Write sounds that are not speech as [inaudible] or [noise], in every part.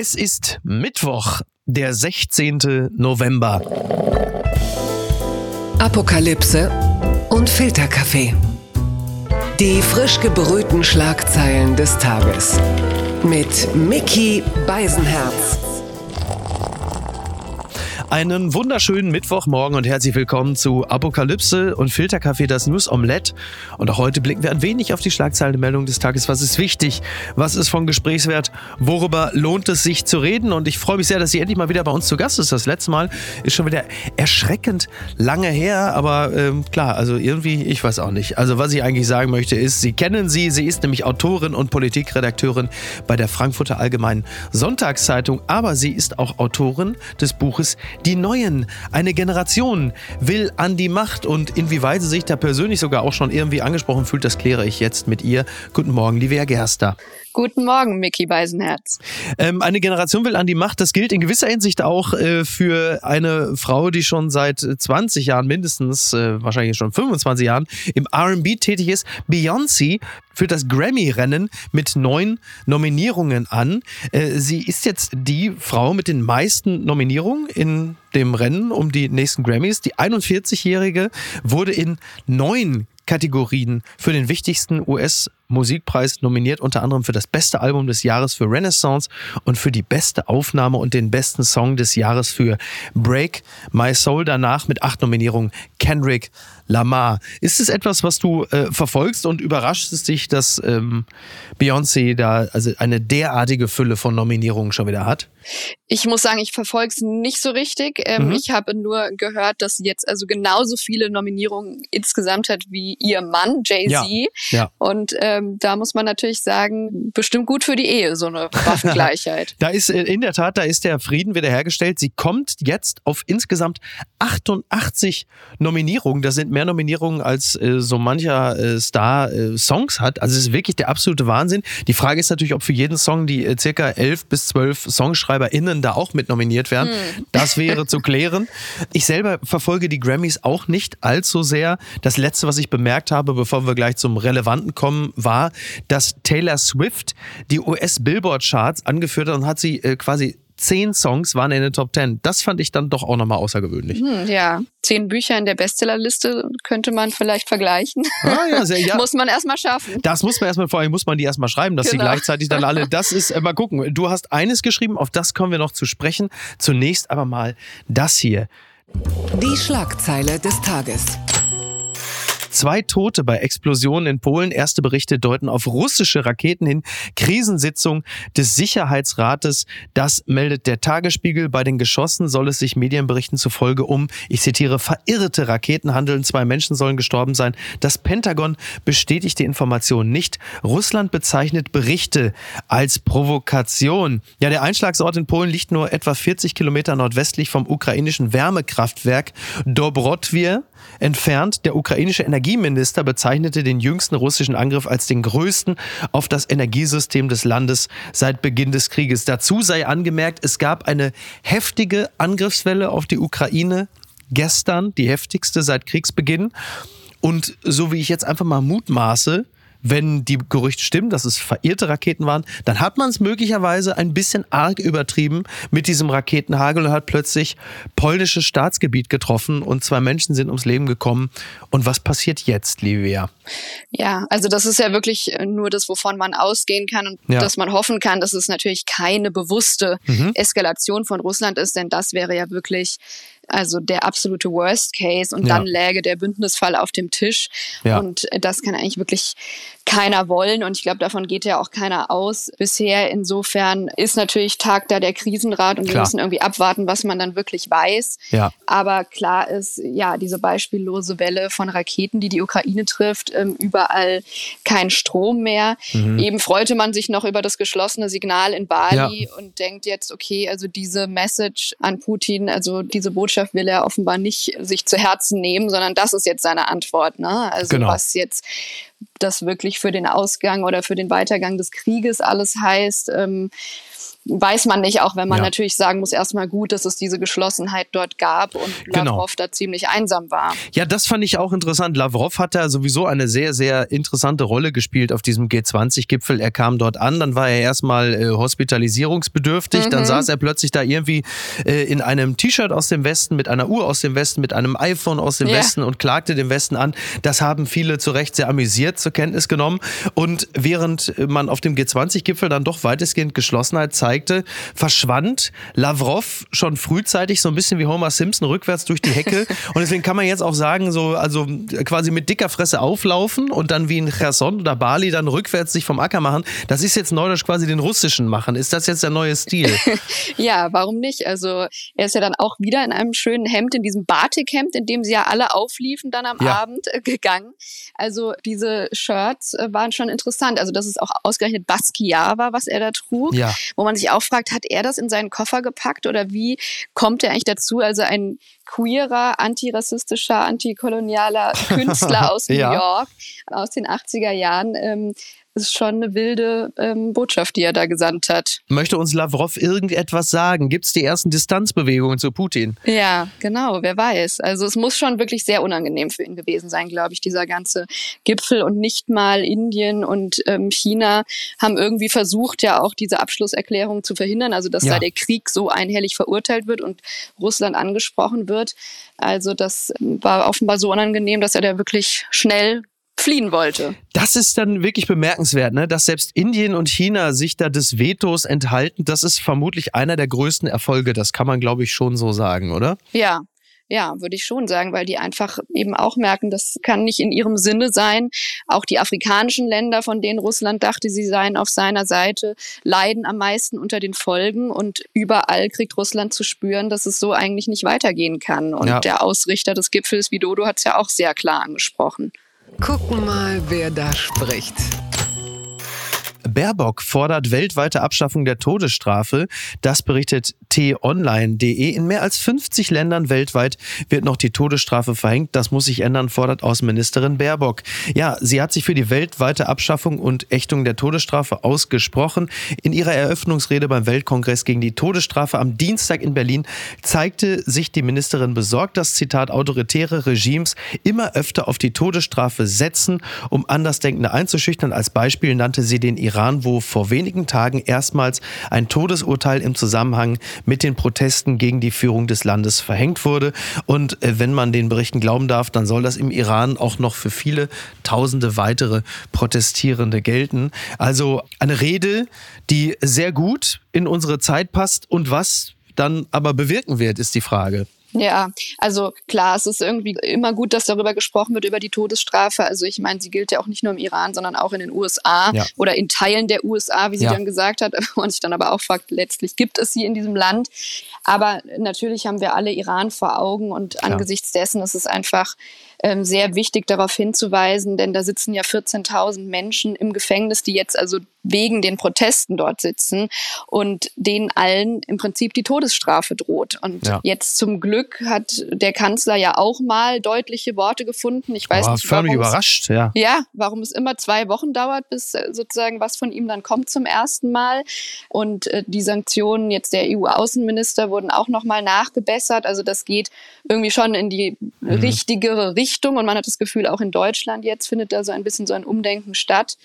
Es ist Mittwoch, der 16. November. Apokalypse und Filterkaffee. Die frisch gebrühten Schlagzeilen des Tages. Mit Mickey Beisenherz. Einen wunderschönen Mittwochmorgen und herzlich willkommen zu Apokalypse und Filterkaffee, das News Omelette. Und auch heute blicken wir ein wenig auf die Schlagzeilenmeldung des Tages. Was ist wichtig? Was ist von Gesprächswert? Worüber lohnt es sich zu reden? Und ich freue mich sehr, dass sie endlich mal wieder bei uns zu Gast ist. Das letzte Mal ist schon wieder erschreckend lange her, aber ähm, klar, also irgendwie, ich weiß auch nicht. Also was ich eigentlich sagen möchte ist, Sie kennen sie. Sie ist nämlich Autorin und Politikredakteurin bei der Frankfurter Allgemeinen Sonntagszeitung, aber sie ist auch Autorin des Buches die Neuen, eine Generation will an die Macht und inwieweit sie sich da persönlich sogar auch schon irgendwie angesprochen fühlt, das kläre ich jetzt mit ihr. Guten Morgen, Livia Gerster. Guten Morgen, Mickey Beisenherz. Ähm, eine Generation will an die Macht. Das gilt in gewisser Hinsicht auch äh, für eine Frau, die schon seit 20 Jahren mindestens, äh, wahrscheinlich schon 25 Jahren, im R&B tätig ist. Beyoncé führt das Grammy-Rennen mit neun Nominierungen an. Äh, sie ist jetzt die Frau mit den meisten Nominierungen in dem Rennen um die nächsten Grammys. Die 41-Jährige wurde in neun Kategorien für den wichtigsten US-Musikpreis nominiert, unter anderem für das beste Album des Jahres für Renaissance und für die beste Aufnahme und den besten Song des Jahres für Break My Soul. Danach mit acht Nominierungen Kendrick Lamar. Ist es etwas, was du äh, verfolgst und überrascht es dich, dass ähm, Beyoncé da also eine derartige Fülle von Nominierungen schon wieder hat? Ich muss sagen, ich verfolge es nicht so richtig. Ähm, mhm. Ich habe nur gehört, dass sie jetzt also genauso viele Nominierungen insgesamt hat wie ihr Mann, Jay-Z. Ja, ja. Und ähm, da muss man natürlich sagen, bestimmt gut für die Ehe, so eine Waffengleichheit. [laughs] da ist äh, in der Tat, da ist der Frieden wiederhergestellt. Sie kommt jetzt auf insgesamt 88 Nominierungen. Das sind mehr Nominierungen als äh, so mancher äh, Star äh, Songs hat. Also es ist wirklich der absolute Wahnsinn. Die Frage ist natürlich, ob für jeden Song die äh, circa elf bis zwölf SongschreiberInnen da auch mit nominiert werden. Hm. Das wäre zu klären. Ich selber verfolge die Grammys auch nicht allzu sehr. Das letzte, was ich bemerkt habe, bevor wir gleich zum Relevanten kommen, war, dass Taylor Swift die US-Billboard-Charts angeführt hat und hat sie äh, quasi zehn Songs waren in den Top Ten. Das fand ich dann doch auch nochmal außergewöhnlich. Hm, ja, zehn Bücher in der Bestsellerliste könnte man vielleicht vergleichen. Ah, ja, sehr, [laughs] ja. muss man erstmal schaffen. Das muss man erstmal, vor allem muss man die erstmal schreiben, dass genau. sie gleichzeitig dann alle, das ist, äh, mal gucken. Du hast eines geschrieben, auf das kommen wir noch zu sprechen. Zunächst aber mal das hier. Die Schlagzeile des Tages. Zwei Tote bei Explosionen in Polen. Erste Berichte deuten auf russische Raketen hin. Krisensitzung des Sicherheitsrates. Das meldet der Tagesspiegel. Bei den Geschossen soll es sich Medienberichten zufolge um, ich zitiere, verirrte Raketen handeln. Zwei Menschen sollen gestorben sein. Das Pentagon bestätigt die Information nicht. Russland bezeichnet Berichte als Provokation. Ja, der Einschlagsort in Polen liegt nur etwa 40 Kilometer nordwestlich vom ukrainischen Wärmekraftwerk Dobrotwir entfernt. Der ukrainische Energieminister bezeichnete den jüngsten russischen Angriff als den größten auf das Energiesystem des Landes seit Beginn des Krieges. Dazu sei angemerkt, es gab eine heftige Angriffswelle auf die Ukraine gestern, die heftigste seit Kriegsbeginn. Und so wie ich jetzt einfach mal mutmaße, wenn die Gerüchte stimmen, dass es verirrte Raketen waren, dann hat man es möglicherweise ein bisschen arg übertrieben mit diesem Raketenhagel und hat plötzlich polnisches Staatsgebiet getroffen und zwei Menschen sind ums Leben gekommen. Und was passiert jetzt, Livia? Ja, also das ist ja wirklich äh, nur das, wovon man ausgehen kann und ja. dass man hoffen kann, dass es natürlich keine bewusste mhm. Eskalation von Russland ist, denn das wäre ja wirklich also der absolute Worst Case und ja. dann läge der Bündnisfall auf dem Tisch. Ja. Und äh, das kann eigentlich wirklich keiner wollen und ich glaube, davon geht ja auch keiner aus. Bisher insofern ist natürlich Tag da der Krisenrat und klar. wir müssen irgendwie abwarten, was man dann wirklich weiß. Ja. Aber klar ist, ja, diese beispiellose Welle von Raketen, die die Ukraine trifft, ähm, überall kein Strom mehr. Mhm. Eben freute man sich noch über das geschlossene Signal in Bali ja. und denkt jetzt, okay, also diese Message an Putin, also diese Botschaft will er offenbar nicht sich zu Herzen nehmen, sondern das ist jetzt seine Antwort. Ne? Also genau. was jetzt das wirklich für den Ausgang oder für den Weitergang des Krieges alles heißt. Ähm, weiß man nicht, auch wenn man ja. natürlich sagen muss, erstmal gut, dass es diese Geschlossenheit dort gab und genau. Lavrov genau. da ziemlich einsam war. Ja, das fand ich auch interessant. Lavrov hat da sowieso eine sehr, sehr interessante Rolle gespielt auf diesem G20-Gipfel. Er kam dort an, dann war er erstmal äh, hospitalisierungsbedürftig, mhm. dann saß er plötzlich da irgendwie äh, in einem T-Shirt aus dem Westen, mit einer Uhr aus dem Westen, mit einem iPhone aus dem ja. Westen und klagte dem Westen an. Das haben viele zu Recht sehr amüsiert zur Kenntnis genommen. Und während man auf dem G20-Gipfel dann doch weitestgehend Geschlossenheit zeigte, verschwand Lavrov schon frühzeitig so ein bisschen wie Homer Simpson rückwärts durch die Hecke. [laughs] und deswegen kann man jetzt auch sagen, so, also quasi mit dicker Fresse auflaufen und dann wie in Cherson oder Bali dann rückwärts sich vom Acker machen. Das ist jetzt neudeutsch quasi den russischen machen. Ist das jetzt der neue Stil? [laughs] ja, warum nicht? Also er ist ja dann auch wieder in einem schönen Hemd, in diesem Batikhemd, in dem sie ja alle aufliefen, dann am ja. Abend äh, gegangen. Also diese Shirts äh, waren schon interessant. Also dass es auch ausgerechnet Basquiat war, was er da trug. Ja. Wo man sich auch fragt, hat er das in seinen Koffer gepackt oder wie kommt er eigentlich dazu? Also ein queerer, antirassistischer, antikolonialer [laughs] Künstler aus New ja. York aus den 80er Jahren. Ähm, ist schon eine wilde ähm, Botschaft, die er da gesandt hat. Möchte uns Lavrov irgendetwas sagen? Gibt es die ersten Distanzbewegungen zu Putin? Ja, genau, wer weiß. Also es muss schon wirklich sehr unangenehm für ihn gewesen sein, glaube ich, dieser ganze Gipfel. Und nicht mal Indien und ähm, China haben irgendwie versucht, ja auch diese Abschlusserklärung zu verhindern. Also dass ja. da der Krieg so einhellig verurteilt wird und Russland angesprochen wird. Also das war offenbar so unangenehm, dass er da wirklich schnell fliehen wollte. Das ist dann wirklich bemerkenswert, ne? dass selbst Indien und China sich da des Vetos enthalten. Das ist vermutlich einer der größten Erfolge. Das kann man, glaube ich, schon so sagen, oder? Ja, ja, würde ich schon sagen, weil die einfach eben auch merken, das kann nicht in ihrem Sinne sein. Auch die afrikanischen Länder, von denen Russland dachte, sie seien auf seiner Seite, leiden am meisten unter den Folgen und überall kriegt Russland zu spüren, dass es so eigentlich nicht weitergehen kann. Und ja. der Ausrichter des Gipfels, Widodo, hat es ja auch sehr klar angesprochen. Gucken mal, wer da spricht. Baerbock fordert weltweite Abschaffung der Todesstrafe. Das berichtet t-online.de. In mehr als 50 Ländern weltweit wird noch die Todesstrafe verhängt. Das muss sich ändern, fordert Außenministerin Baerbock. Ja, sie hat sich für die weltweite Abschaffung und Ächtung der Todesstrafe ausgesprochen. In ihrer Eröffnungsrede beim Weltkongress gegen die Todesstrafe am Dienstag in Berlin zeigte sich die Ministerin besorgt, dass Zitat autoritäre Regimes immer öfter auf die Todesstrafe setzen, um Andersdenkende einzuschüchtern. Als Beispiel nannte sie den Iran wo vor wenigen Tagen erstmals ein Todesurteil im Zusammenhang mit den Protesten gegen die Führung des Landes verhängt wurde. Und äh, wenn man den Berichten glauben darf, dann soll das im Iran auch noch für viele tausende weitere Protestierende gelten. Also eine Rede, die sehr gut in unsere Zeit passt und was dann aber bewirken wird, ist die Frage. Ja, also klar, es ist irgendwie immer gut, dass darüber gesprochen wird, über die Todesstrafe. Also ich meine, sie gilt ja auch nicht nur im Iran, sondern auch in den USA ja. oder in Teilen der USA, wie sie ja. dann gesagt hat. Und sich dann aber auch fragt, letztlich gibt es sie in diesem Land. Aber natürlich haben wir alle Iran vor Augen und angesichts dessen ist es einfach ähm, sehr wichtig darauf hinzuweisen, denn da sitzen ja 14.000 Menschen im Gefängnis, die jetzt also wegen den Protesten dort sitzen und denen allen im Prinzip die Todesstrafe droht. Und ja. jetzt zum Glück hat der Kanzler ja auch mal deutliche Worte gefunden. Ich weiß oh, nicht, warum überrascht, ja. Ja, warum es immer zwei Wochen dauert, bis äh, sozusagen was von ihm dann kommt zum ersten Mal. Und äh, die Sanktionen jetzt der EU-Außenminister wurden auch noch mal nachgebessert. Also das geht irgendwie schon in die mhm. richtigere Richtung Richtung und man hat das Gefühl, auch in Deutschland jetzt findet da so ein bisschen so ein Umdenken statt.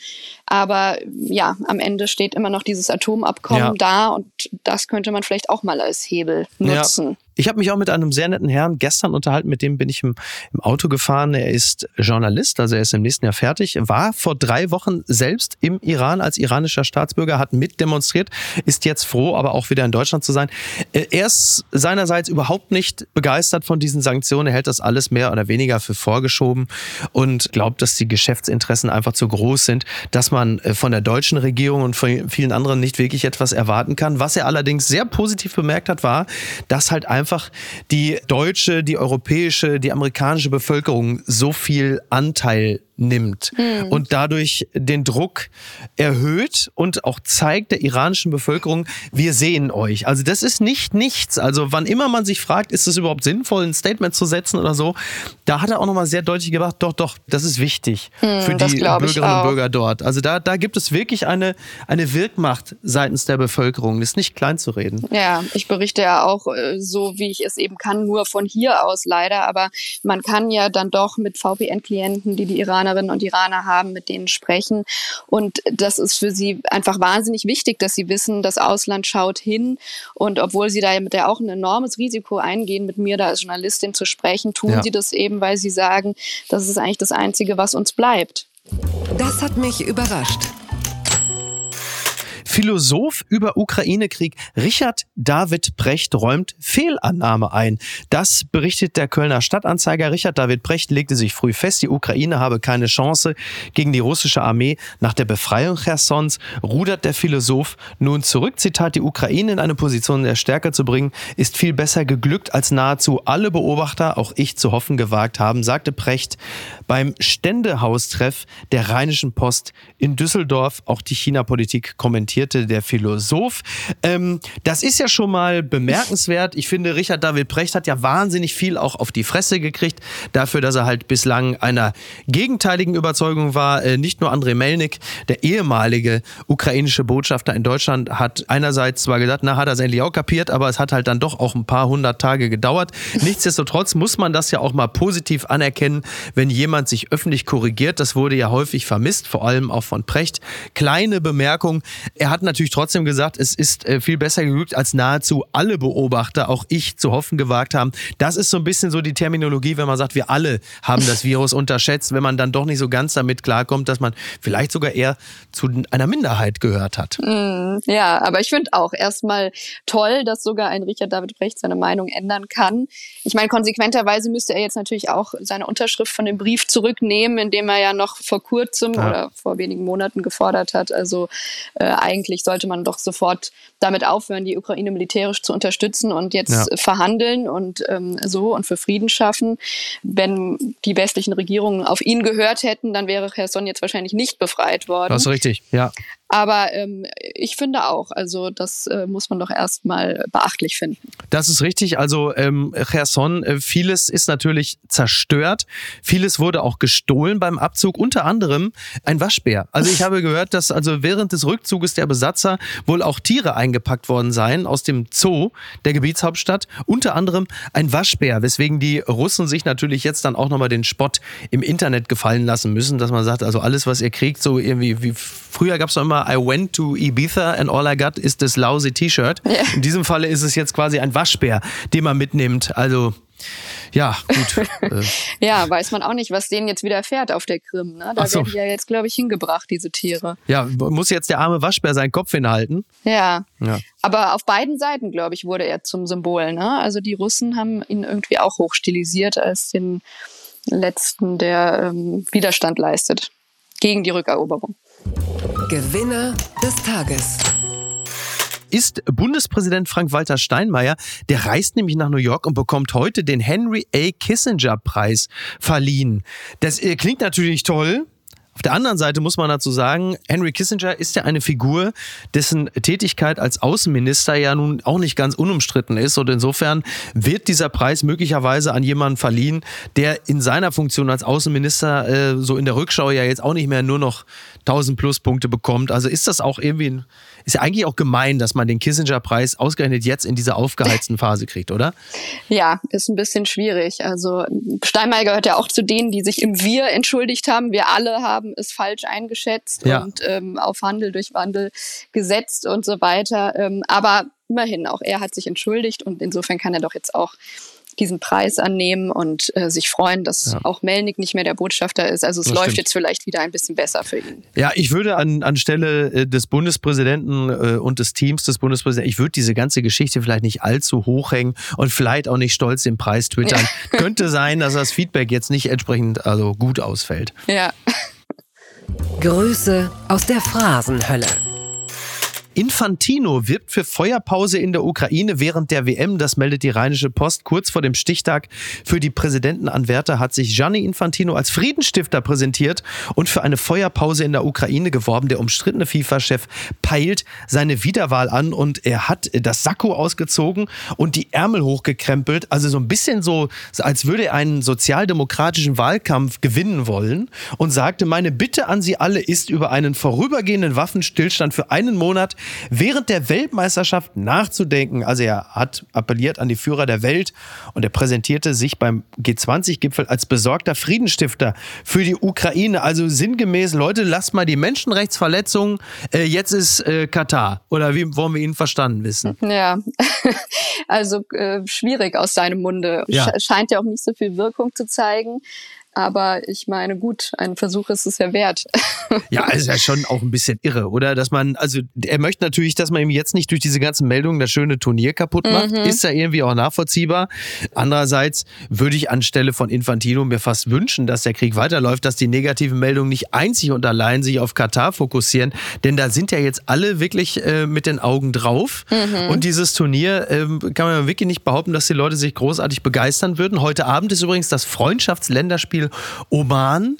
Aber ja, am Ende steht immer noch dieses Atomabkommen ja. da und das könnte man vielleicht auch mal als Hebel nutzen. Ja. Ich habe mich auch mit einem sehr netten Herrn gestern unterhalten, mit dem bin ich im, im, Auto gefahren. Er ist Journalist, also er ist im nächsten Jahr fertig, war vor drei Wochen selbst im Iran als iranischer Staatsbürger, hat mitdemonstriert, ist jetzt froh, aber auch wieder in Deutschland zu sein. Äh, er ist seinerseits überhaupt nicht begeistert von diesen Sanktionen. Er hält das alles mehr oder weniger für vorgeschoben und glaubt, dass die Geschäftsinteressen einfach zu groß sind, dass man äh, von der deutschen Regierung und von vielen anderen nicht wirklich etwas erwarten kann. Was er allerdings sehr positiv bemerkt hat, war, dass halt einfach die deutsche, die europäische, die amerikanische Bevölkerung so viel Anteil nimmt mhm. und dadurch den Druck erhöht und auch zeigt der iranischen Bevölkerung, wir sehen euch. Also das ist nicht nichts. Also wann immer man sich fragt, ist es überhaupt sinnvoll, ein Statement zu setzen oder so, da hat er auch nochmal sehr deutlich gemacht, doch, doch, das ist wichtig mhm, für die Bürgerinnen und Bürger dort. Also da, da gibt es wirklich eine, eine Wirkmacht seitens der Bevölkerung. Das ist nicht klein zu reden. Ja, ich berichte ja auch äh, so, wie ich es eben kann, nur von hier aus leider. Aber man kann ja dann doch mit VPN-Klienten, die die Iranerinnen und Iraner haben, mit denen sprechen. Und das ist für sie einfach wahnsinnig wichtig, dass sie wissen, das Ausland schaut hin. Und obwohl sie da mit der auch ein enormes Risiko eingehen, mit mir da als Journalistin zu sprechen, tun ja. sie das eben, weil sie sagen, das ist eigentlich das Einzige, was uns bleibt. Das hat mich überrascht. Philosoph über Ukraine-Krieg Richard David Brecht räumt Fehlannahme ein. Das berichtet der Kölner Stadtanzeiger. Richard David Brecht legte sich früh fest, die Ukraine habe keine Chance gegen die russische Armee. Nach der Befreiung Chersons rudert der Philosoph nun zurück. Zitat, die Ukraine in eine Position der Stärke zu bringen, ist viel besser geglückt, als nahezu alle Beobachter, auch ich zu hoffen gewagt haben, sagte Brecht beim Ständehaustreff der Rheinischen Post in Düsseldorf. Auch die China-Politik kommentiert formulierte der Philosoph. Ähm, das ist ja schon mal bemerkenswert. Ich finde, Richard David Precht hat ja wahnsinnig viel auch auf die Fresse gekriegt, dafür, dass er halt bislang einer gegenteiligen Überzeugung war. Äh, nicht nur Andrei Melnik, der ehemalige ukrainische Botschafter in Deutschland, hat einerseits zwar gesagt, na, hat er es endlich auch kapiert, aber es hat halt dann doch auch ein paar hundert Tage gedauert. Nichtsdestotrotz muss man das ja auch mal positiv anerkennen, wenn jemand sich öffentlich korrigiert. Das wurde ja häufig vermisst, vor allem auch von Precht. Kleine Bemerkung, er hat natürlich trotzdem gesagt, es ist äh, viel besser geglückt, als nahezu alle Beobachter, auch ich, zu hoffen gewagt haben. Das ist so ein bisschen so die Terminologie, wenn man sagt, wir alle haben das Virus [laughs] unterschätzt, wenn man dann doch nicht so ganz damit klarkommt, dass man vielleicht sogar eher zu einer Minderheit gehört hat. Mm, ja, aber ich finde auch erstmal toll, dass sogar ein Richard David Brecht seine Meinung ändern kann. Ich meine, konsequenterweise müsste er jetzt natürlich auch seine Unterschrift von dem Brief zurücknehmen, indem er ja noch vor kurzem ja. oder vor wenigen Monaten gefordert hat, also äh, eigentlich sollte man doch sofort damit aufhören, die Ukraine militärisch zu unterstützen und jetzt ja. verhandeln und ähm, so und für Frieden schaffen. Wenn die westlichen Regierungen auf ihn gehört hätten, dann wäre Cherson jetzt wahrscheinlich nicht befreit worden. Das ist richtig, ja. Aber ähm, ich finde auch, also das äh, muss man doch erstmal beachtlich finden. Das ist richtig. Also ähm, Cherson, äh, vieles ist natürlich zerstört. Vieles wurde auch gestohlen beim Abzug, unter anderem ein Waschbär. Also ich [laughs] habe gehört, dass also während des Rückzuges der Besatzer wohl auch Tiere eingepackt worden seien aus dem Zoo der Gebietshauptstadt. Unter anderem ein Waschbär, weswegen die Russen sich natürlich jetzt dann auch nochmal den Spott im Internet gefallen lassen müssen, dass man sagt, also alles, was ihr kriegt, so irgendwie wie früher gab es doch immer I went to Ibiza and all I got is this lousy T-Shirt. Yeah. In diesem Falle ist es jetzt quasi ein Waschbär, den man mitnimmt. Also ja, gut. [laughs] Äh. ja, weiß man auch nicht, was denen jetzt wieder fährt auf der Krim. Ne? Da so. werden die ja jetzt, glaube ich, hingebracht, diese Tiere. Ja, muss jetzt der arme Waschbär seinen Kopf hinhalten? Ja. ja. Aber auf beiden Seiten, glaube ich, wurde er zum Symbol. Ne? Also die Russen haben ihn irgendwie auch hochstilisiert als den letzten, der ähm, Widerstand leistet gegen die Rückeroberung. Gewinner des Tages ist Bundespräsident Frank-Walter Steinmeier. Der reist nämlich nach New York und bekommt heute den Henry A. Kissinger Preis verliehen. Das äh, klingt natürlich toll. Auf der anderen Seite muss man dazu sagen, Henry Kissinger ist ja eine Figur, dessen Tätigkeit als Außenminister ja nun auch nicht ganz unumstritten ist. Und insofern wird dieser Preis möglicherweise an jemanden verliehen, der in seiner Funktion als Außenminister äh, so in der Rückschau ja jetzt auch nicht mehr nur noch 1000 Pluspunkte bekommt. Also ist das auch irgendwie ein ist ja eigentlich auch gemein, dass man den Kissinger-Preis ausgerechnet jetzt in dieser aufgeheizten Phase kriegt, oder? [laughs] Ja, ist ein bisschen schwierig. Also Steinmeier gehört ja auch zu denen, die sich im Wir entschuldigt haben. Wir alle haben es falsch eingeschätzt ja. und ähm, auf Handel durch Wandel gesetzt und so weiter. Ähm, aber immerhin, auch er hat sich entschuldigt und insofern kann er doch jetzt auch diesen Preis annehmen und äh, sich freuen, dass ja. auch Melnik nicht mehr der Botschafter ist. Also es das läuft stimmt. jetzt vielleicht wieder ein bisschen besser für ihn. Ja, ich würde an, anstelle äh, des Bundespräsidenten äh, und des Teams des Bundespräsidenten, ich würde diese ganze Geschichte vielleicht nicht allzu hoch hängen und vielleicht auch nicht stolz den Preis twittern. Ja. [laughs] Könnte sein, dass das Feedback jetzt nicht entsprechend also gut ausfällt. Ja. Grüße aus der Phrasenhölle. Infantino wirbt für Feuerpause in der Ukraine während der WM. Das meldet die Rheinische Post. Kurz vor dem Stichtag für die Präsidentenanwärter hat sich Gianni Infantino als Friedensstifter präsentiert und für eine Feuerpause in der Ukraine geworben. Der umstrittene FIFA-Chef peilt seine Wiederwahl an und er hat das Sakko ausgezogen und die Ärmel hochgekrempelt. Also so ein bisschen so, als würde er einen sozialdemokratischen Wahlkampf gewinnen wollen und sagte, meine Bitte an Sie alle ist über einen vorübergehenden Waffenstillstand für einen Monat während der Weltmeisterschaft nachzudenken. Also er hat appelliert an die Führer der Welt und er präsentierte sich beim G20-Gipfel als besorgter Friedensstifter für die Ukraine. Also sinngemäß, Leute, lasst mal die Menschenrechtsverletzungen. Äh, jetzt ist äh, Katar. Oder wie wollen wir ihn verstanden wissen? Ja, [laughs] also äh, schwierig aus seinem Munde. Ja. Scheint ja auch nicht so viel Wirkung zu zeigen. Aber ich meine, gut, ein Versuch ist es ja wert. [laughs] Ja, ist ja schon auch ein bisschen irre, oder? Dass man, also er möchte natürlich, dass man ihm jetzt nicht durch diese ganzen Meldungen das schöne Turnier kaputt macht. Mhm. Ist ja irgendwie auch nachvollziehbar. Andererseits würde ich anstelle von Infantino mir fast wünschen, dass der Krieg weiterläuft, dass die negativen Meldungen nicht einzig und allein sich auf Katar fokussieren. Denn da sind ja jetzt alle wirklich äh, mit den Augen drauf. Mhm. Und dieses Turnier äh, kann man wirklich nicht behaupten, dass die Leute sich großartig begeistern würden. Heute Abend ist übrigens das Freundschaftsländerspiel Beispiel Oman,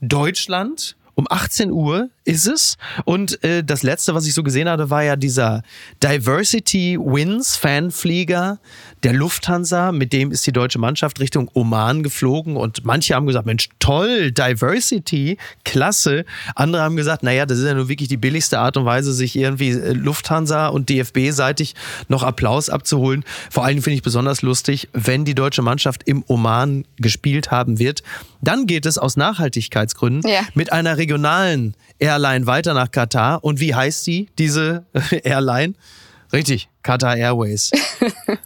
Deutschland um 18 Uhr ist es. Und äh, das letzte, was ich so gesehen hatte, war ja dieser Diversity Wins Fanflieger der Lufthansa. Mit dem ist die deutsche Mannschaft Richtung Oman geflogen. Und manche haben gesagt, Mensch, toll, Diversity, klasse. Andere haben gesagt, naja, das ist ja nur wirklich die billigste Art und Weise, sich irgendwie äh, Lufthansa und DFB-seitig noch Applaus abzuholen. Vor allem finde ich besonders lustig, wenn die deutsche Mannschaft im Oman gespielt haben wird. Dann geht es aus Nachhaltigkeitsgründen ja. mit einer regionalen Airline weiter nach Katar. Und wie heißt sie, diese [laughs] Airline? Richtig, Qatar Airways.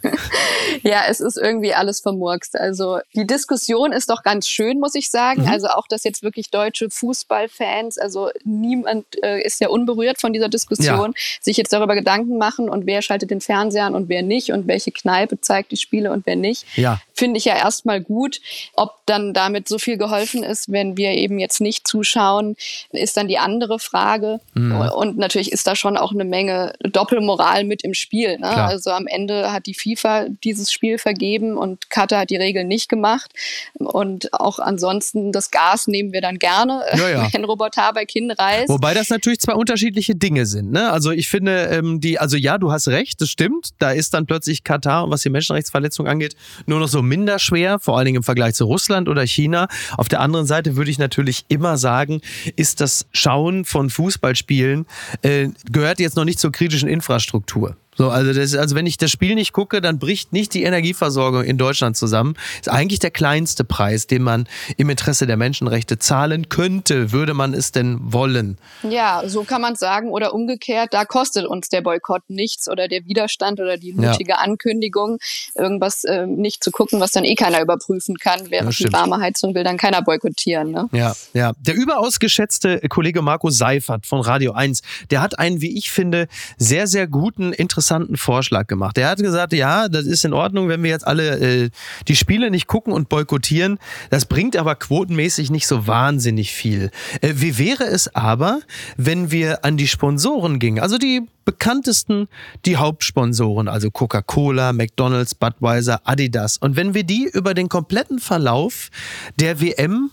[laughs] ja, es ist irgendwie alles vermurkst. Also die Diskussion ist doch ganz schön, muss ich sagen. Mhm. Also auch, dass jetzt wirklich deutsche Fußballfans, also niemand äh, ist ja unberührt von dieser Diskussion, ja. sich jetzt darüber Gedanken machen und wer schaltet den Fernseher an und wer nicht und welche Kneipe zeigt die Spiele und wer nicht. Ja. Finde ich ja erstmal gut. Ob dann damit so viel geholfen ist, wenn wir eben jetzt nicht zuschauen, ist dann die andere Frage. Mhm. Und natürlich ist da schon auch eine Menge Doppelmoral mit im Spiel. Spiel. Ne? Also am Ende hat die FIFA dieses Spiel vergeben und Katar hat die Regeln nicht gemacht. Und auch ansonsten das Gas nehmen wir dann gerne, ja, ja. [laughs] wenn Robert Habeck hinreist. Wobei das natürlich zwei unterschiedliche Dinge sind. Ne? Also ich finde, ähm, die, also ja, du hast recht, das stimmt. Da ist dann plötzlich Katar, was die Menschenrechtsverletzung angeht, nur noch so minder schwer, vor allen Dingen im Vergleich zu Russland oder China. Auf der anderen Seite würde ich natürlich immer sagen, ist das Schauen von Fußballspielen äh, gehört jetzt noch nicht zur kritischen Infrastruktur. So, also, das, also wenn ich das Spiel nicht gucke, dann bricht nicht die Energieversorgung in Deutschland zusammen. Ist eigentlich der kleinste Preis, den man im Interesse der Menschenrechte zahlen könnte, würde man es denn wollen. Ja, so kann man sagen. Oder umgekehrt, da kostet uns der Boykott nichts oder der Widerstand oder die mutige ja. Ankündigung, irgendwas äh, nicht zu gucken, was dann eh keiner überprüfen kann. Während die warme Heizung will dann keiner boykottieren. Ne? Ja, ja. Der überaus geschätzte Kollege Marco Seifert von Radio 1, der hat einen, wie ich finde, sehr, sehr guten, interessanten interessanten Vorschlag gemacht. Er hat gesagt, ja, das ist in Ordnung, wenn wir jetzt alle äh, die Spiele nicht gucken und boykottieren. Das bringt aber quotenmäßig nicht so wahnsinnig viel. Äh, wie wäre es aber, wenn wir an die Sponsoren gingen? Also die bekanntesten, die Hauptsponsoren, also Coca-Cola, McDonald's, Budweiser, Adidas. Und wenn wir die über den kompletten Verlauf der WM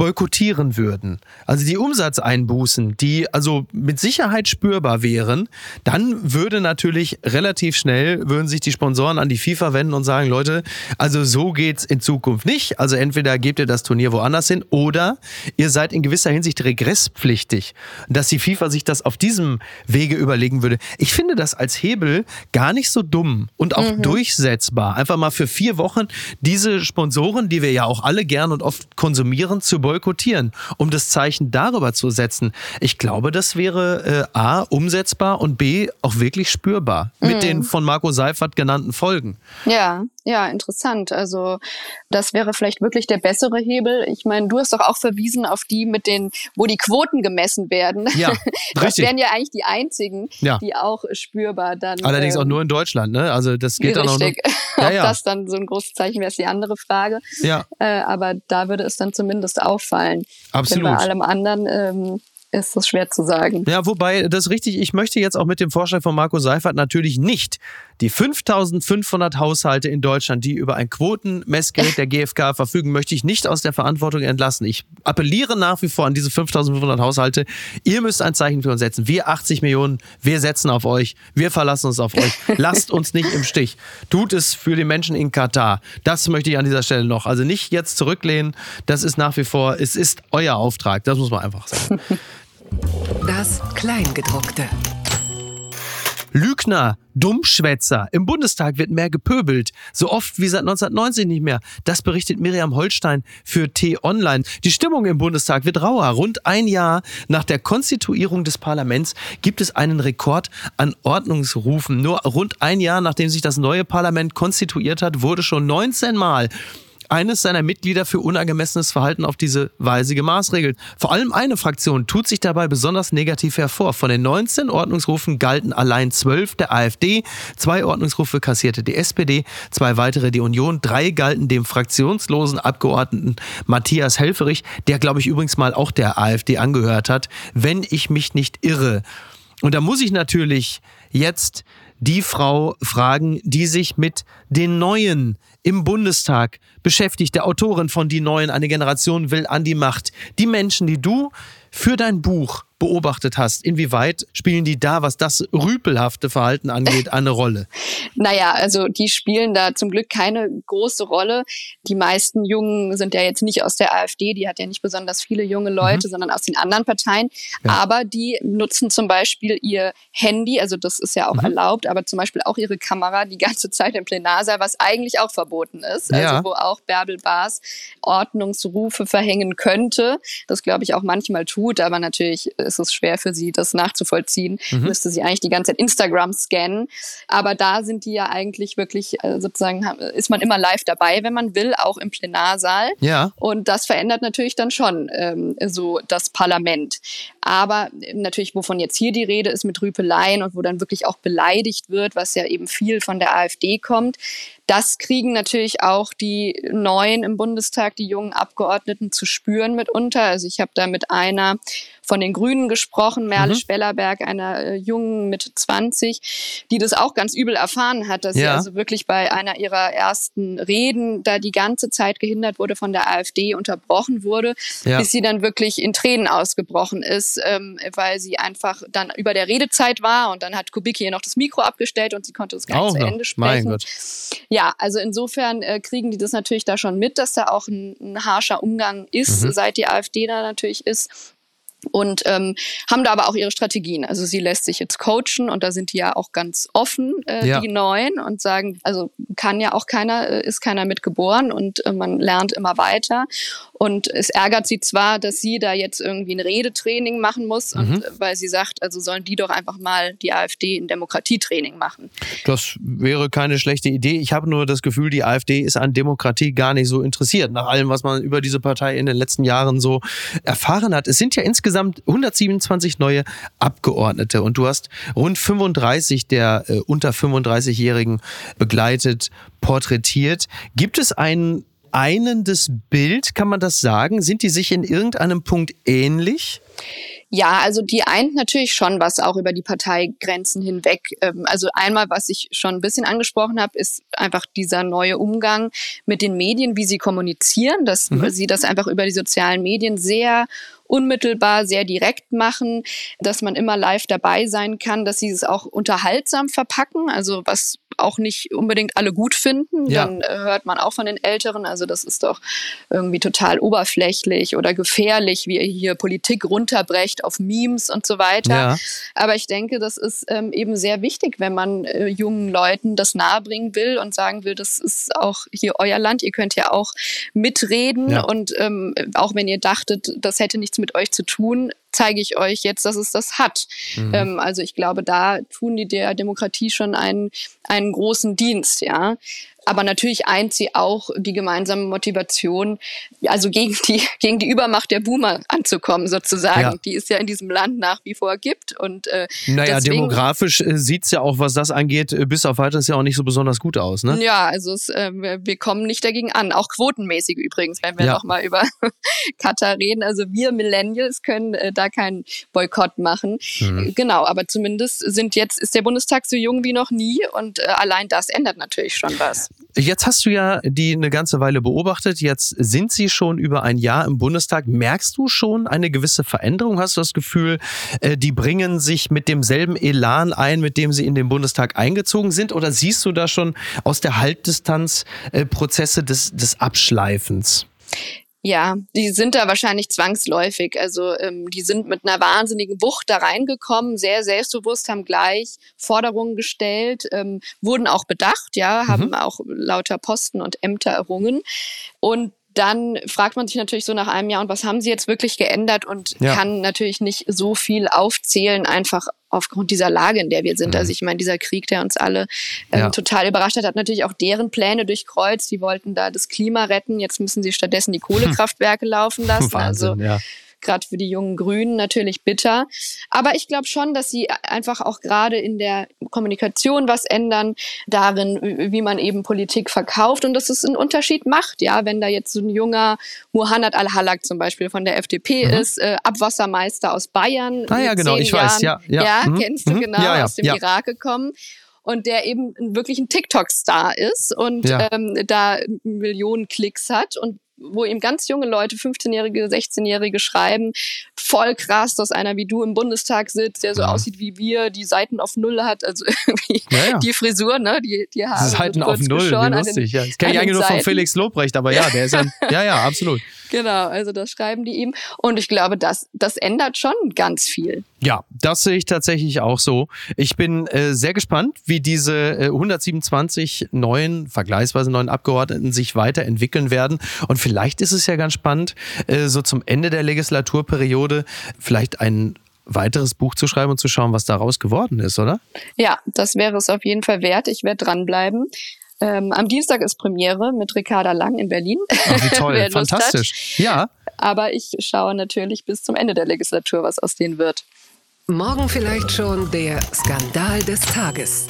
boykottieren würden, also die Umsatzeinbußen, die also mit Sicherheit spürbar wären, dann würde natürlich relativ schnell, würden sich die Sponsoren an die FIFA wenden und sagen, Leute, also so geht's in Zukunft nicht. Also entweder gebt ihr das Turnier woanders hin oder ihr seid in gewisser Hinsicht regresspflichtig, dass die FIFA sich das auf diesem Wege überlegen würde. Ich finde das als Hebel gar nicht so dumm und auch mhm. durchsetzbar. Einfach mal für vier Wochen diese Sponsoren, die wir ja auch alle gern und oft konsumieren, zu boykottieren, um das Zeichen darüber zu setzen. Ich glaube, das wäre äh, A, umsetzbar und B, auch wirklich spürbar mit mhm. den von Marco Seifert genannten Folgen. Ja, ja, interessant. Also das wäre vielleicht wirklich der bessere Hebel. Ich meine, du hast doch auch verwiesen auf die mit den, wo die Quoten gemessen werden. Ja, [laughs] das richtig. wären ja eigentlich die einzigen, ja. die auch spürbar dann. Allerdings ähm, auch nur in Deutschland, ne? Also das geht dann auch nur. Ja, [laughs] ja. Ob das dann so ein großes Zeichen wäre, ist die andere Frage. Ja. Äh, aber da würde es dann zumindest auffallen. Absolut. Denn bei allem anderen ähm, ist das schwer zu sagen. Ja, wobei, das ist richtig. Ich möchte jetzt auch mit dem Vorschlag von Marco Seifert natürlich nicht die 5500 Haushalte in Deutschland, die über ein Quotenmessgerät der GfK verfügen, möchte ich nicht aus der Verantwortung entlassen. Ich appelliere nach wie vor an diese 5500 Haushalte. Ihr müsst ein Zeichen für uns setzen. Wir 80 Millionen, wir setzen auf euch. Wir verlassen uns auf euch. [laughs] Lasst uns nicht im Stich. Tut es für die Menschen in Katar. Das möchte ich an dieser Stelle noch. Also nicht jetzt zurücklehnen. Das ist nach wie vor, es ist euer Auftrag. Das muss man einfach sagen. [laughs] Das Kleingedruckte. Lügner, Dummschwätzer. Im Bundestag wird mehr gepöbelt. So oft wie seit 1990 nicht mehr. Das berichtet Miriam Holstein für T-Online. Die Stimmung im Bundestag wird rauer. Rund ein Jahr nach der Konstituierung des Parlaments gibt es einen Rekord an Ordnungsrufen. Nur rund ein Jahr nachdem sich das neue Parlament konstituiert hat, wurde schon 19 Mal eines seiner Mitglieder für unangemessenes Verhalten auf diese Weise gemaßregelt. Vor allem eine Fraktion tut sich dabei besonders negativ hervor. Von den 19 Ordnungsrufen galten allein 12 der AfD, zwei Ordnungsrufe kassierte die SPD, zwei weitere die Union, drei galten dem fraktionslosen Abgeordneten Matthias Helferich, der glaube ich übrigens mal auch der AfD angehört hat, wenn ich mich nicht irre. Und da muss ich natürlich jetzt die Frau fragen, die sich mit den neuen im Bundestag beschäftigt, der Autorin von Die Neuen, eine Generation will an die Macht. Die Menschen, die du für dein Buch beobachtet hast, inwieweit spielen die da, was das rüpelhafte Verhalten angeht, eine Rolle? [laughs] naja, also die spielen da zum Glück keine große Rolle. Die meisten Jungen sind ja jetzt nicht aus der AfD, die hat ja nicht besonders viele junge Leute, mhm. sondern aus den anderen Parteien. Ja. Aber die nutzen zum Beispiel ihr Handy, also das ist ja auch mhm. erlaubt, aber zum Beispiel auch ihre Kamera die ganze Zeit im Plenarsaal, was eigentlich auch verboten ist. Also ja. wo auch Bärbel Baas Ordnungsrufe verhängen könnte. Das glaube ich auch manchmal tut, aber natürlich ist es schwer für sie, das nachzuvollziehen. Mhm. Müsste sie eigentlich die ganze Zeit Instagram scannen. Aber da sind die ja eigentlich wirklich äh, sozusagen, ist man immer live dabei, wenn man will, auch im Plenarsaal. Ja. Und das verändert natürlich dann schon ähm, so das Parlament. Aber natürlich, wovon jetzt hier die Rede ist mit Rüpeleien und wo dann wirklich auch beleidigt wird, was ja eben viel von der AfD kommt, das kriegen natürlich auch die Neuen im Bundestag, die jungen Abgeordneten zu spüren mitunter. Also ich habe da mit einer von den Grünen gesprochen, Merle mhm. Spellerberg, einer äh, jungen mit 20, die das auch ganz übel erfahren hat, dass ja. sie also wirklich bei einer ihrer ersten Reden da die ganze Zeit gehindert wurde von der AfD, unterbrochen wurde, ja. bis sie dann wirklich in Tränen ausgebrochen ist, ähm, weil sie einfach dann über der Redezeit war und dann hat Kubicki ihr noch das Mikro abgestellt und sie konnte es gar nicht zu Ende sprechen. Mein Gott. Ja, also insofern äh, kriegen die das natürlich da schon mit, dass da auch ein, ein harscher Umgang ist, mhm. seit die AfD da natürlich ist und ähm, haben da aber auch ihre Strategien. Also sie lässt sich jetzt coachen und da sind die ja auch ganz offen, äh, ja. die Neuen, und sagen, also kann ja auch keiner, äh, ist keiner mitgeboren und äh, man lernt immer weiter. Und es ärgert sie zwar, dass sie da jetzt irgendwie ein Redetraining machen muss, mhm. und, äh, weil sie sagt, also sollen die doch einfach mal die AfD ein Demokratietraining machen. Das wäre keine schlechte Idee. Ich habe nur das Gefühl, die AfD ist an Demokratie gar nicht so interessiert, nach allem, was man über diese Partei in den letzten Jahren so erfahren hat. Es sind ja insgesamt 127 neue Abgeordnete und du hast rund 35 der äh, unter 35-Jährigen begleitet, porträtiert. Gibt es einen einendes Bild, kann man das sagen? Sind die sich in irgendeinem Punkt ähnlich? Ja, also die eint natürlich schon was auch über die Parteigrenzen hinweg. Ähm, also einmal, was ich schon ein bisschen angesprochen habe, ist einfach dieser neue Umgang mit den Medien, wie sie kommunizieren, dass mhm. sie das einfach über die sozialen Medien sehr unmittelbar, sehr direkt machen, dass man immer live dabei sein kann, dass sie es auch unterhaltsam verpacken, also was auch nicht unbedingt alle gut finden. Ja. Dann äh, hört man auch von den Älteren, also das ist doch irgendwie total oberflächlich oder gefährlich, wie ihr hier Politik runterbrecht auf Memes und so weiter. Ja. Aber ich denke, das ist ähm, eben sehr wichtig, wenn man äh, jungen Leuten das nahebringen will und sagen will, das ist auch hier euer Land, ihr könnt ja auch mitreden ja. und ähm, auch wenn ihr dachtet, das hätte nichts mit euch zu tun, zeige ich euch jetzt, dass es das hat. Mhm. Ähm, also ich glaube, da tun die der Demokratie schon einen, einen großen Dienst, ja. Aber natürlich eint sie auch die gemeinsame Motivation, also gegen die, [laughs] gegen die Übermacht der Boomer anzukommen, sozusagen, ja. die es ja in diesem Land nach wie vor gibt. Und, äh, naja, deswegen, demografisch äh, sieht's ja auch, was das angeht, äh, bis auf weiteres ja auch nicht so besonders gut aus. Ne? Ja, also es, äh, wir kommen nicht dagegen an. Auch quotenmäßig übrigens, wenn wir ja. nochmal über [laughs] Katar reden. Also wir Millennials können äh, da keinen Boykott machen. Mhm. Genau, aber zumindest sind jetzt, ist der Bundestag so jung wie noch nie und äh, allein das ändert natürlich schon was. Jetzt hast du ja die eine ganze Weile beobachtet. Jetzt sind sie schon über ein Jahr im Bundestag. Merkst du schon eine gewisse Veränderung? Hast du das Gefühl, äh, die bringen sich mit demselben Elan ein, mit dem sie in den Bundestag eingezogen sind? Oder siehst du da schon aus der Halbdistanz äh, Prozesse des, des Abschleifens? Ja, die sind da wahrscheinlich zwangsläufig. Also ähm, die sind mit einer wahnsinnigen Wucht da reingekommen, sehr selbstbewusst, haben gleich Forderungen gestellt, ähm, wurden auch bedacht, ja, haben mhm. auch lauter Posten und Ämter errungen. Und dann fragt man sich natürlich so nach einem Jahr, und was haben sie jetzt wirklich geändert und ja. kann natürlich nicht so viel aufzählen, einfach aufgrund dieser Lage, in der wir sind. Mhm. Also ich meine, dieser Krieg, der uns alle ähm, ja. total überrascht hat, hat natürlich auch deren Pläne durchkreuzt. Die wollten da das Klima retten. Jetzt müssen sie stattdessen die [laughs] Kohlekraftwerke laufen lassen. Wahnsinn, also ja gerade für die jungen Grünen natürlich bitter. Aber ich glaube schon, dass sie einfach auch gerade in der Kommunikation was ändern, darin, wie man eben Politik verkauft und dass es einen Unterschied macht. Ja, wenn da jetzt so ein junger Muhannad Al-Halak zum Beispiel von der FDP mhm. ist, äh, Abwassermeister aus Bayern. Ah ja, genau, ich Jahren, weiß, ja. Ja, ja mhm. kennst du mhm. genau, ja, ja, aus dem Irak gekommen und der eben wirklich ein TikTok-Star ist und ja. ähm, da Millionen Klicks hat und wo ihm ganz junge Leute, 15-Jährige, 16-Jährige schreiben, voll krass, dass einer wie du im Bundestag sitzt, der so ja. aussieht wie wir, die Seiten auf Null hat, also [laughs] irgendwie ja, ja. die Frisur, ne, die, die Haare. Seiten auf Null, wie lustig, ja. Das kenne ich eigentlich nur von Felix Lobrecht, aber ja, der ist ein, [laughs] ja, ja, absolut. Genau, also das schreiben die ihm. Und ich glaube, das, das ändert schon ganz viel. Ja, das sehe ich tatsächlich auch so. Ich bin äh, sehr gespannt, wie diese äh, 127 neuen, vergleichsweise neuen Abgeordneten sich weiterentwickeln werden. Und vielleicht ist es ja ganz spannend, äh, so zum Ende der Legislaturperiode vielleicht ein weiteres Buch zu schreiben und zu schauen, was daraus geworden ist, oder? Ja, das wäre es auf jeden Fall wert. Ich werde dranbleiben. Ähm, am Dienstag ist Premiere mit Ricarda Lang in Berlin. Ach, wie [laughs] toll, fantastisch. Ja. Aber ich schaue natürlich bis zum Ende der Legislatur, was aus denen wird. Morgen vielleicht schon der Skandal des Tages.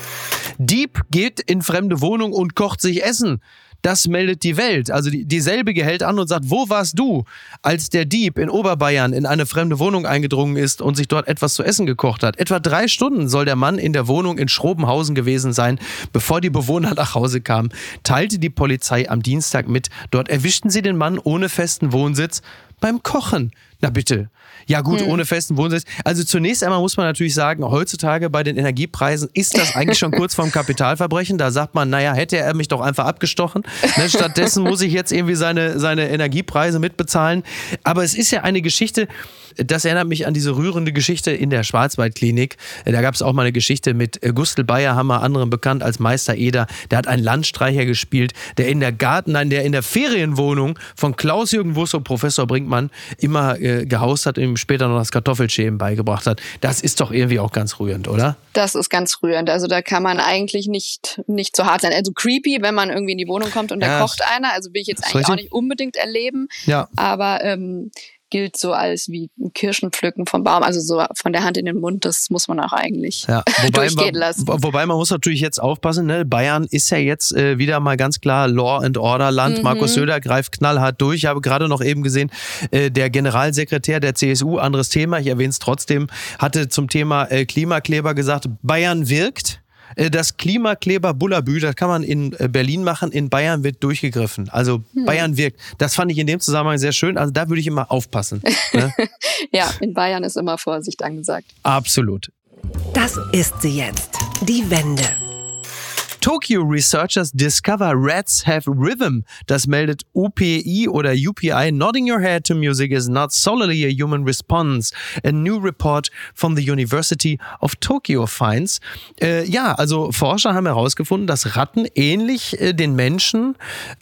Dieb geht in fremde Wohnung und kocht sich Essen. Das meldet die Welt. Also die, dieselbige hält an und sagt, wo warst du, als der Dieb in Oberbayern in eine fremde Wohnung eingedrungen ist und sich dort etwas zu essen gekocht hat? Etwa drei Stunden soll der Mann in der Wohnung in Schrobenhausen gewesen sein, bevor die Bewohner [laughs] nach Hause kamen, teilte die Polizei am Dienstag mit. Dort erwischten sie den Mann ohne festen Wohnsitz beim Kochen. Na bitte. Ja gut, hm. ohne festen Wohnsitz. Also zunächst einmal muss man natürlich sagen, heutzutage bei den Energiepreisen ist das eigentlich schon kurz vorm Kapitalverbrechen. Da sagt man, naja, hätte er mich doch einfach abgestochen. Ne, stattdessen muss ich jetzt irgendwie seine, seine Energiepreise mitbezahlen. Aber es ist ja eine Geschichte, das erinnert mich an diese rührende Geschichte in der Schwarzwaldklinik. Da gab es auch mal eine Geschichte mit äh, Gustl Bayerhammer, anderen bekannt als Meister Eder. Der hat einen Landstreicher gespielt, der in der Garten, nein, der in der Ferienwohnung von Klaus-Jürgen Wusso, Professor Brinkmann, immer äh, gehaust hat und ihm später noch das Kartoffelschämen beigebracht hat. Das ist doch irgendwie auch ganz rührend, oder? Das ist ganz rührend. Also da kann man eigentlich nicht, nicht zu hart sein. Also creepy, wenn man irgendwie in die Wohnung kommt und da ja, kocht einer. Also will ich jetzt eigentlich auch nicht unbedingt erleben. Ja. Aber ähm, gilt so als wie Kirschen pflücken vom Baum, also so von der Hand in den Mund, das muss man auch eigentlich ja. [laughs] wobei, durchgehen lassen. Wobei man muss natürlich jetzt aufpassen, ne? Bayern ist ja jetzt äh, wieder mal ganz klar Law and Order Land. Mhm. Markus Söder greift knallhart durch. Ich habe gerade noch eben gesehen, äh, der Generalsekretär der CSU, anderes Thema, ich erwähne es trotzdem, hatte zum Thema äh, Klimakleber gesagt, Bayern wirkt. Äh, das Klimakleber Bullabü, das kann man in äh, Berlin machen, in Bayern wird durchgegriffen. Also hm. Bayern wirkt. Das fand ich in dem Zusammenhang sehr schön. Also da würde ich immer aufpassen. Ne? [laughs] ja, in Bayern ist immer Vorsicht angesagt. Absolut. Das ist sie jetzt. Die Wende. Tokyo Researchers discover rats have rhythm. Das meldet UPI oder UPI. Nodding your head to music is not solely a human response. A new report from the University of Tokyo finds. Äh, ja, also Forscher haben herausgefunden, dass Ratten ähnlich äh, den Menschen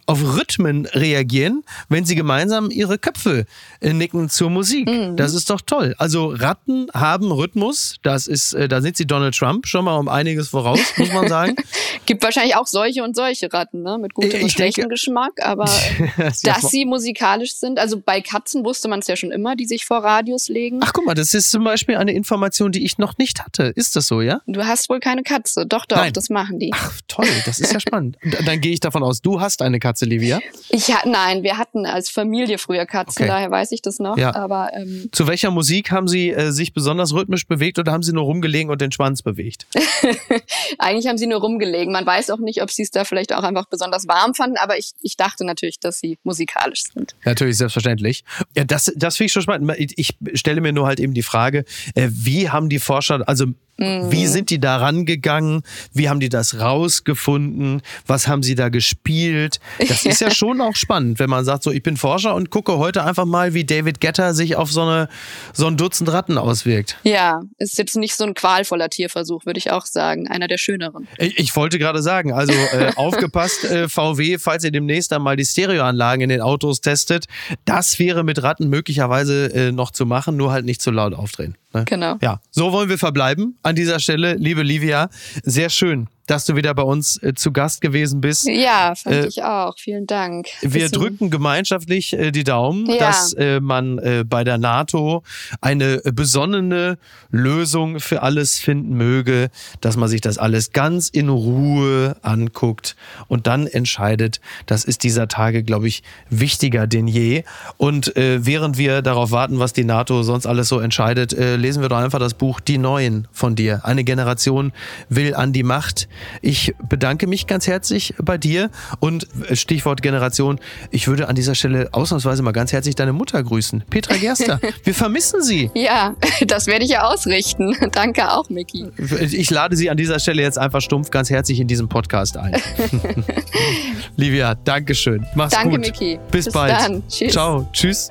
auf Rhythmen reagieren, wenn sie gemeinsam ihre Köpfe äh, nicken zur Musik. Mhm. Das ist doch toll. Also Ratten haben Rhythmus. Das ist, äh, da sind sie Donald Trump schon mal um einiges voraus, muss man sagen. [laughs] Gibt wahrscheinlich auch solche und solche Ratten, ne? Mit gutem und schlechtem Geschmack, aber [laughs] das dass sie musikalisch sind, also bei Katzen wusste man es ja schon immer, die sich vor Radios legen. Ach guck mal, das ist zum Beispiel eine Information, die ich noch nicht hatte. Ist das so, ja? Du hast wohl keine Katze. Doch, doch, Nein. das machen die. Ach toll, das ist ja spannend. Dann gehe ich davon aus, du hast eine Katze, Livia? Ich nein, wir hatten als Familie früher Katzen, okay. daher weiß ich das noch. Ja. Aber ähm, zu welcher Musik haben Sie äh, sich besonders rhythmisch bewegt oder haben Sie nur rumgelegen und den Schwanz bewegt? [laughs] Eigentlich haben sie nur rumgelegen. Man weiß auch nicht, ob sie es da vielleicht auch einfach besonders warm fanden, aber ich, ich dachte natürlich, dass sie musikalisch sind. Natürlich, selbstverständlich. Ja, das, das finde ich schon spannend. Ich stelle mir nur halt eben die Frage, äh, wie haben die Forscher, also Mhm. Wie sind die da rangegangen? Wie haben die das rausgefunden? Was haben sie da gespielt? Das ist ja [laughs] schon auch spannend, wenn man sagt, so ich bin Forscher und gucke heute einfach mal, wie David Getter sich auf so, eine, so ein Dutzend Ratten auswirkt. Ja, ist jetzt nicht so ein qualvoller Tierversuch, würde ich auch sagen. Einer der schöneren. Ich, ich wollte gerade sagen, also äh, [laughs] aufgepasst, äh, VW, falls ihr demnächst einmal die Stereoanlagen in den Autos testet, das wäre mit Ratten möglicherweise äh, noch zu machen, nur halt nicht zu laut aufdrehen. Ne? Genau. Ja, so wollen wir verbleiben an dieser Stelle. Liebe Livia, sehr schön, dass du wieder bei uns äh, zu Gast gewesen bist. Ja, fand äh, ich auch. Vielen Dank. Wir Bisschen. drücken gemeinschaftlich äh, die Daumen, ja. dass äh, man äh, bei der NATO eine besonnene Lösung für alles finden möge, dass man sich das alles ganz in Ruhe anguckt und dann entscheidet. Das ist dieser Tage, glaube ich, wichtiger denn je. Und äh, während wir darauf warten, was die NATO sonst alles so entscheidet, lesen wir doch einfach das Buch Die Neuen von dir. Eine Generation will an die Macht. Ich bedanke mich ganz herzlich bei dir und äh, Stichwort Generation, ich würde an dieser Stelle ausnahmsweise mal ganz herzlich deine Mutter grüßen. Petra Gerster, [laughs] wir vermissen sie. Ja, [laughs] das werde ich ja ausrichten. [laughs] Danke auch, Miki. Ich lade sie an dieser Stelle jetzt einfach stumpf ganz herzlich in diesem Podcast ein. Livia, Dankeschön. Mach's Danke, gut. Danke, Miki. Bis, Bis bald. Dann. Tschüss. Ciao. Tschüss.